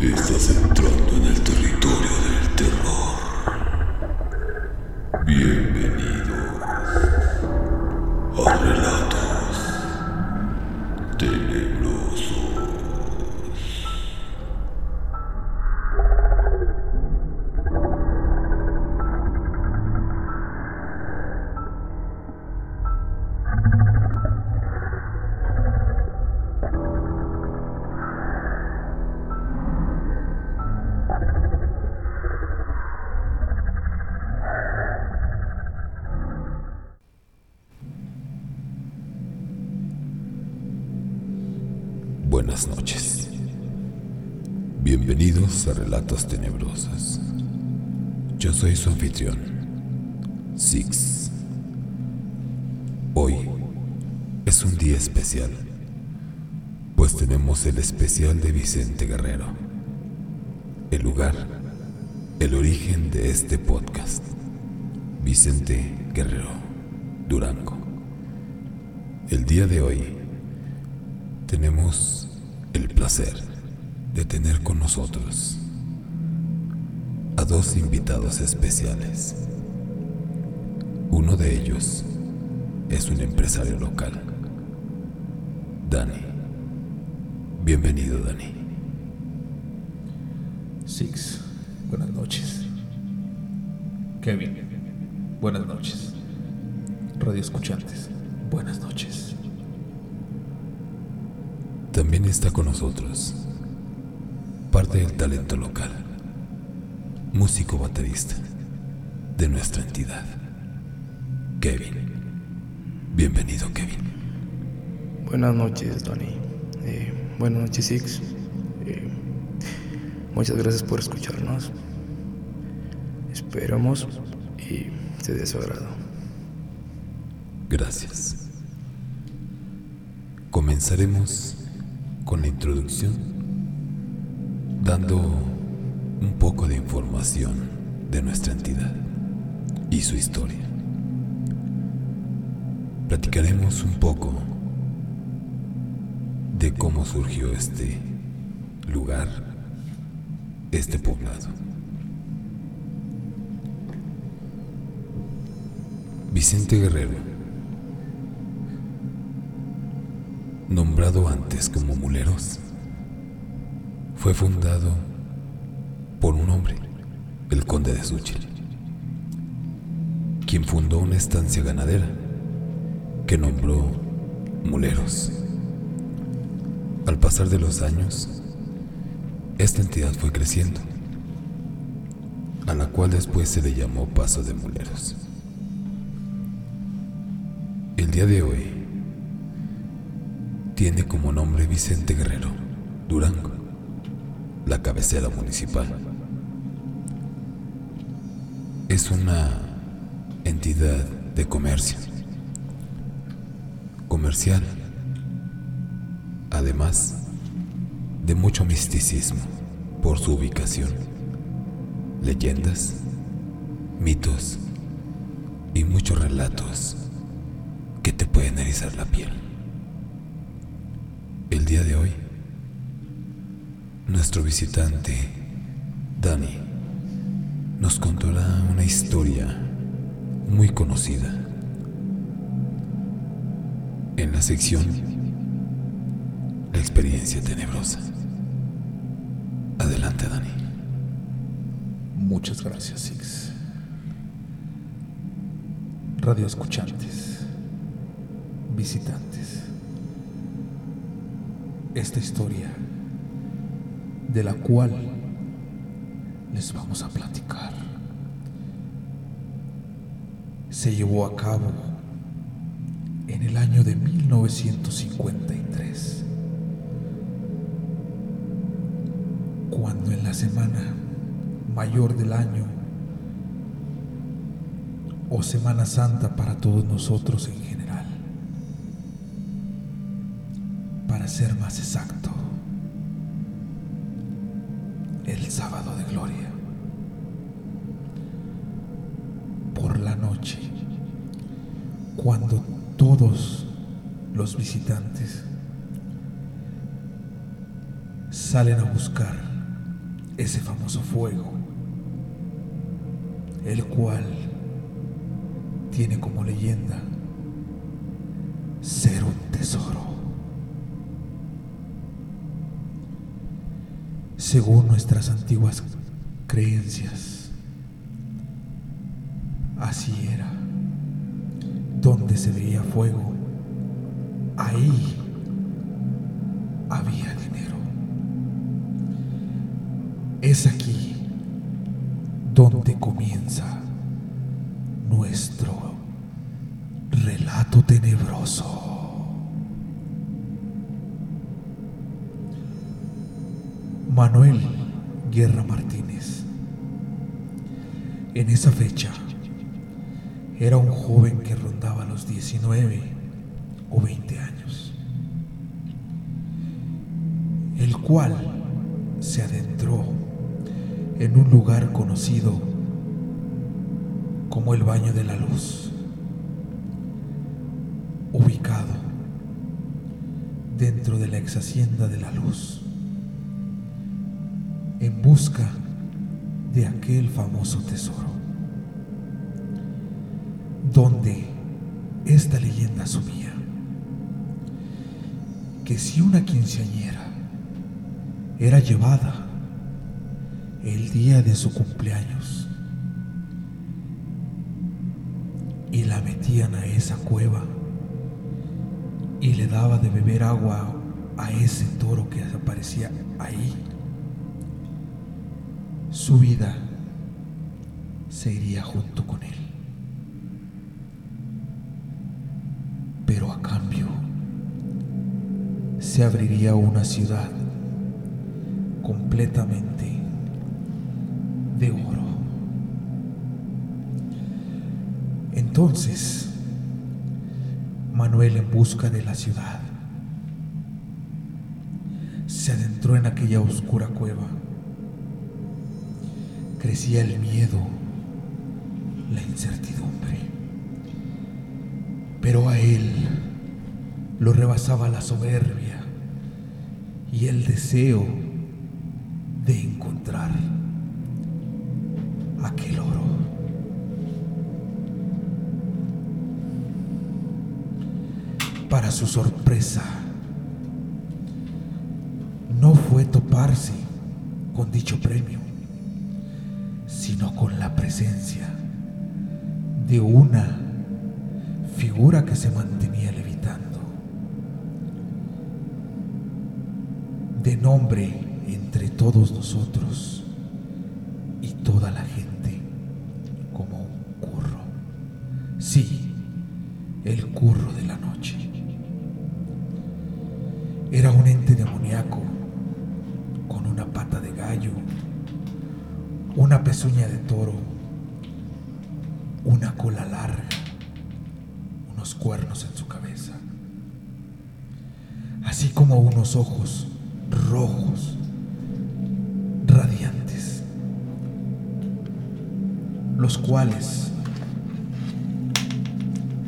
Estás entrando en el territorio del terror. Noches. Bienvenidos a Relatos Tenebrosos. Yo soy su anfitrión, Six. Hoy es un día especial, pues tenemos el especial de Vicente Guerrero. El lugar, el origen de este podcast. Vicente Guerrero, Durango. El día de hoy tenemos el placer de tener con nosotros a dos invitados especiales. Uno de ellos es un empresario local, Dani. Bienvenido, Dani. Six, buenas noches. Kevin, buenas noches. Radio escuchantes, buenas noches. También está con nosotros parte del talento local, músico baterista de nuestra entidad, Kevin. Bienvenido, Kevin. Buenas noches, Tony. Eh, buenas noches, Six. Eh, muchas gracias por escucharnos. Esperamos y se de su agrado. Gracias. Comenzaremos con la introducción, dando un poco de información de nuestra entidad y su historia. Platicaremos un poco de cómo surgió este lugar, este poblado. Vicente Guerrero, nombrado antes como Muleros, fue fundado por un hombre, el conde de Suchil, quien fundó una estancia ganadera que nombró Muleros. Al pasar de los años, esta entidad fue creciendo, a la cual después se le llamó Paso de Muleros. El día de hoy tiene como nombre Vicente Guerrero, Durango, la cabecera municipal. Es una entidad de comercio, comercial, además de mucho misticismo por su ubicación, leyendas, mitos y muchos relatos que te pueden erizar la piel. El día de hoy, nuestro visitante, Dani, nos contará una historia muy conocida en la sección La experiencia tenebrosa. Adelante, Dani. Muchas gracias, Six. Radio escuchantes, visitantes. Esta historia de la cual les vamos a platicar. Se llevó a cabo en el año de 1953, cuando en la semana mayor del año o Semana Santa para todos nosotros en general, ser más exacto, el sábado de gloria. Por la noche, cuando todos los visitantes salen a buscar ese famoso fuego, el cual tiene como leyenda Según nuestras antiguas creencias, así era. Donde se veía fuego, Manuel Guerra Martínez. En esa fecha era un joven que rondaba los 19 o 20 años, el cual se adentró en un lugar conocido como el Baño de la Luz, ubicado dentro de la ex hacienda de la Luz, en busca de aquel famoso tesoro, donde esta leyenda asumía que si una quinceañera era llevada el día de su cumpleaños y la metían a esa cueva y le daba de beber agua a ese toro que aparecía ahí. Su vida se iría junto con él. Pero a cambio se abriría una ciudad completamente de oro. Entonces, Manuel en busca de la ciudad se adentró en aquella oscura cueva. Crecía el miedo, la incertidumbre, pero a él lo rebasaba la soberbia y el deseo de encontrar aquel oro. Para su sorpresa, no fue toparse con dicho premio, sino con la presencia de una figura que se mantenía levitando, de nombre entre todos nosotros y toda la gente como un curro. Sí, el curro de la noche. Era un ente demoníaco pezuña de toro, una cola larga, unos cuernos en su cabeza, así como unos ojos rojos, radiantes, los cuales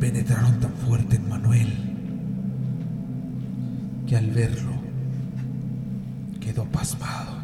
penetraron tan fuerte en Manuel que al verlo quedó pasmado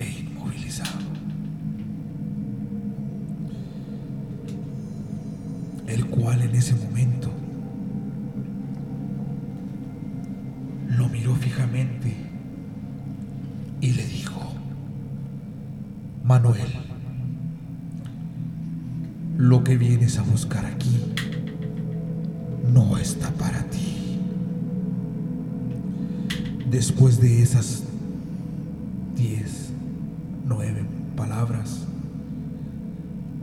e inmovilizado. En ese momento lo miró fijamente y le dijo, Manuel, lo que vienes a buscar aquí no está para ti. Después de esas diez, nueve palabras,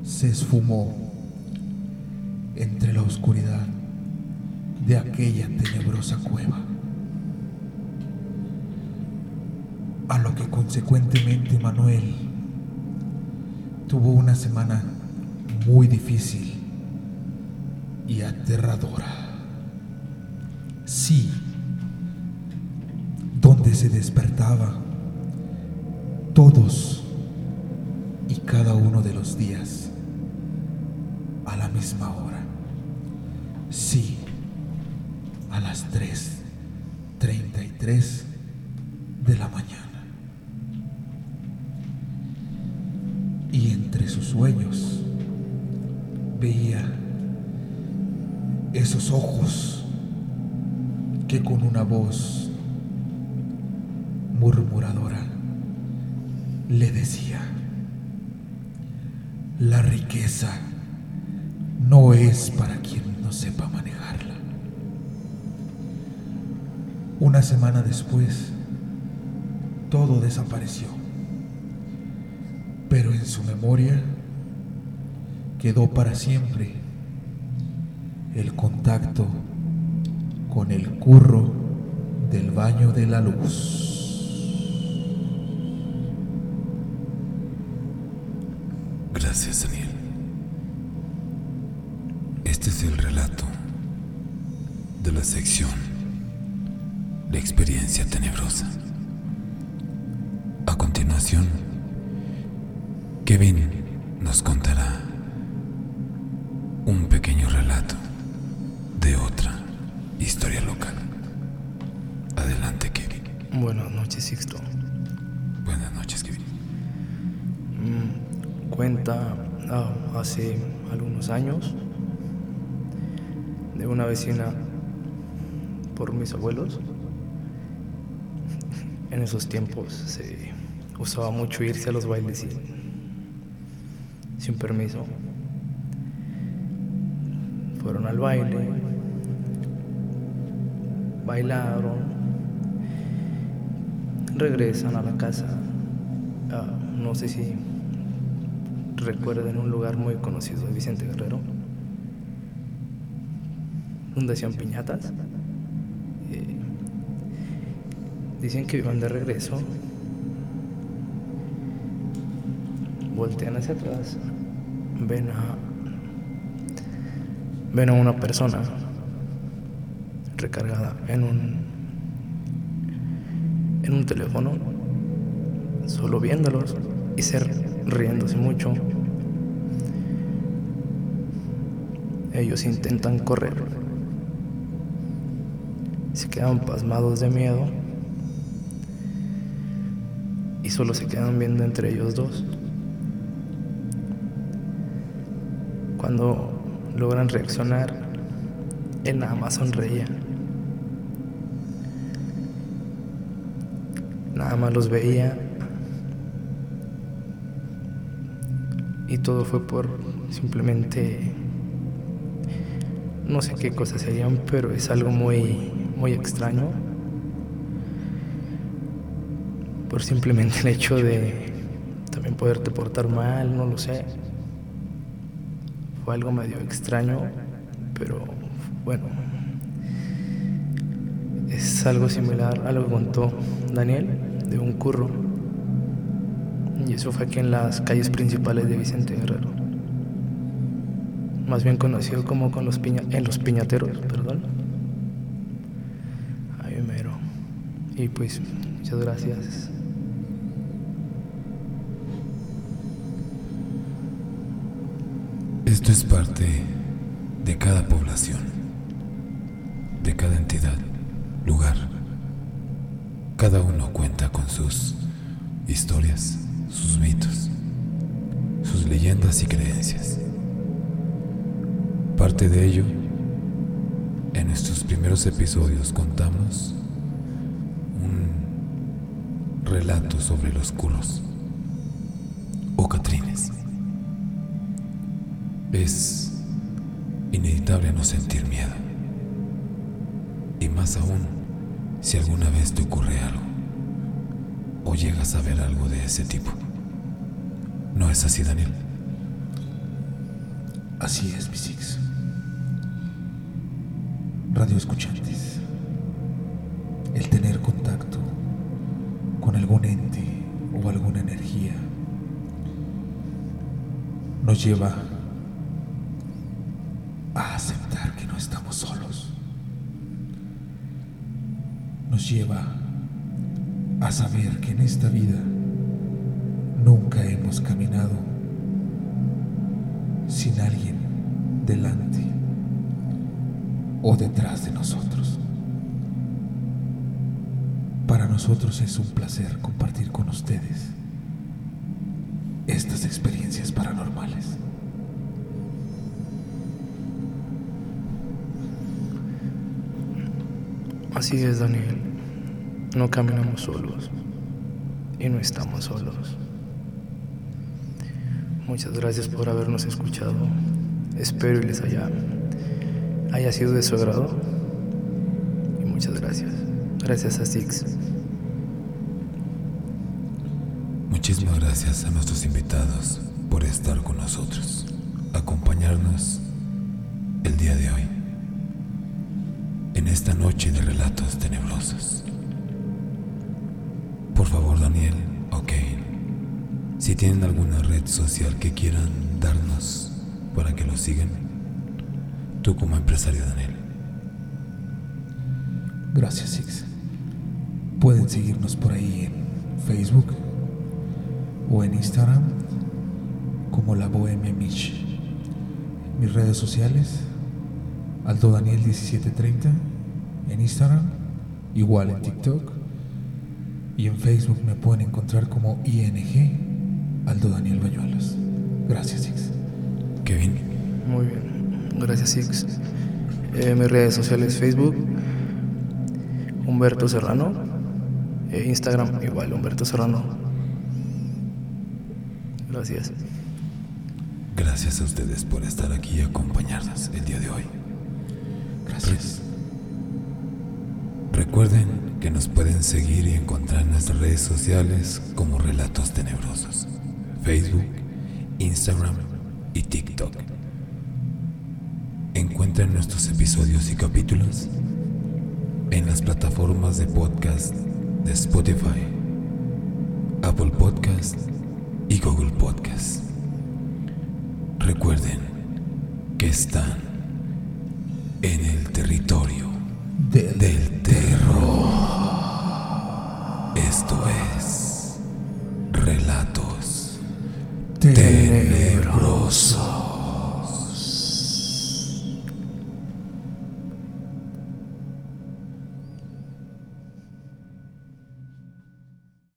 se esfumó entre la oscuridad de aquella tenebrosa cueva. A lo que consecuentemente Manuel tuvo una semana muy difícil y aterradora. Sí, donde se despertaba todos y cada uno de los días a la misma hora. Sí, a las 3.33 de la mañana. entre sus sueños veía esos ojos que con una voz murmuradora le decía, la riqueza no es para quien sepa manejarla. Una semana después, todo desapareció, pero en su memoria quedó para siempre el contacto con el curro del baño de la luz. De la sección La experiencia tenebrosa. A continuación, Kevin nos contará un pequeño relato de otra historia local. Adelante, Kevin. Buenas noches, Sixto. Buenas noches, Kevin. Mm, cuenta ah, hace algunos años de una vecina por mis abuelos. En esos tiempos se usaba mucho irse a los bailes sin, permiso. Fueron al baile, bailaron, regresan a la casa. Ah, no sé si recuerden un lugar muy conocido de Vicente Guerrero, donde hacían piñatas. Eh, dicen que iban de regreso, voltean hacia atrás, ven a ven a una persona recargada en un en un teléfono, solo viéndolos y ser riéndose mucho. Ellos intentan correr. Se quedan pasmados de miedo y solo se quedan viendo entre ellos dos. Cuando logran reaccionar, él nada más sonreía. Nada más los veía y todo fue por simplemente no sé qué cosas serían, pero es algo muy muy extraño por simplemente el hecho de también poderte portar mal, no lo sé. Fue algo medio extraño, pero bueno, es algo similar a lo que contó Daniel de un curro. Y eso fue aquí en las calles principales de Vicente Guerrero. Más bien conocido como con los piña en los piñateros, perdón. Ahí mero. Y pues, muchas gracias. Esto es parte de cada población, de cada entidad, lugar. Cada uno cuenta con sus historias, sus mitos, sus leyendas y creencias. Parte de ello, en nuestros primeros episodios contamos un relato sobre los culos o catrines. Es inevitable no sentir miedo. Y más aún si alguna vez te ocurre algo o llegas a ver algo de ese tipo. ¿No es así, Daniel? Así es, mi Six. Radio escuchantes. El tener contacto con algún ente o alguna energía nos lleva a aceptar que no estamos solos. Nos lleva a saber que en esta vida nunca hemos caminado sin alguien delante o detrás de nosotros. Para nosotros es un placer compartir con ustedes estas experiencias paranormales. Así es, Daniel. No caminamos solos y no estamos solos. Muchas gracias por habernos escuchado. Espero y les haya, haya sido de su agrado. Y muchas gracias. Gracias a Six. Muchísimas gracias a nuestros invitados por estar con nosotros, acompañarnos el día de hoy, en esta noche de relatos tenebrosos. Por favor, Daniel, ok, si tienen alguna red social que quieran darnos para que lo sigan, tú como empresario, Daniel. Gracias, Six. Pueden seguirnos por ahí en Facebook o en Instagram como la Bohemia Mitch. Mis redes sociales, Aldo Daniel 1730 en Instagram, igual en TikTok y en Facebook me pueden encontrar como ING Aldo Daniel Bañuelos. Gracias, Six. Kevin. Muy bien. Gracias, Six. Eh, mis redes sociales, Facebook, Humberto Serrano. Eh, Instagram, igual, Humberto Serrano. Gracias. Gracias a ustedes por estar aquí y acompañarnos el día de hoy. Gracias. Recuerden que nos pueden seguir y encontrar en nuestras redes sociales como Relatos Tenebrosos, Facebook, Instagram y TikTok. Encuentren nuestros episodios y capítulos en las plataformas de podcast de Spotify, Apple Podcast y Google Podcast. Recuerden que están en el territorio Del- del terror. Esto es Relatos Tenebrosos. Tenebrosos.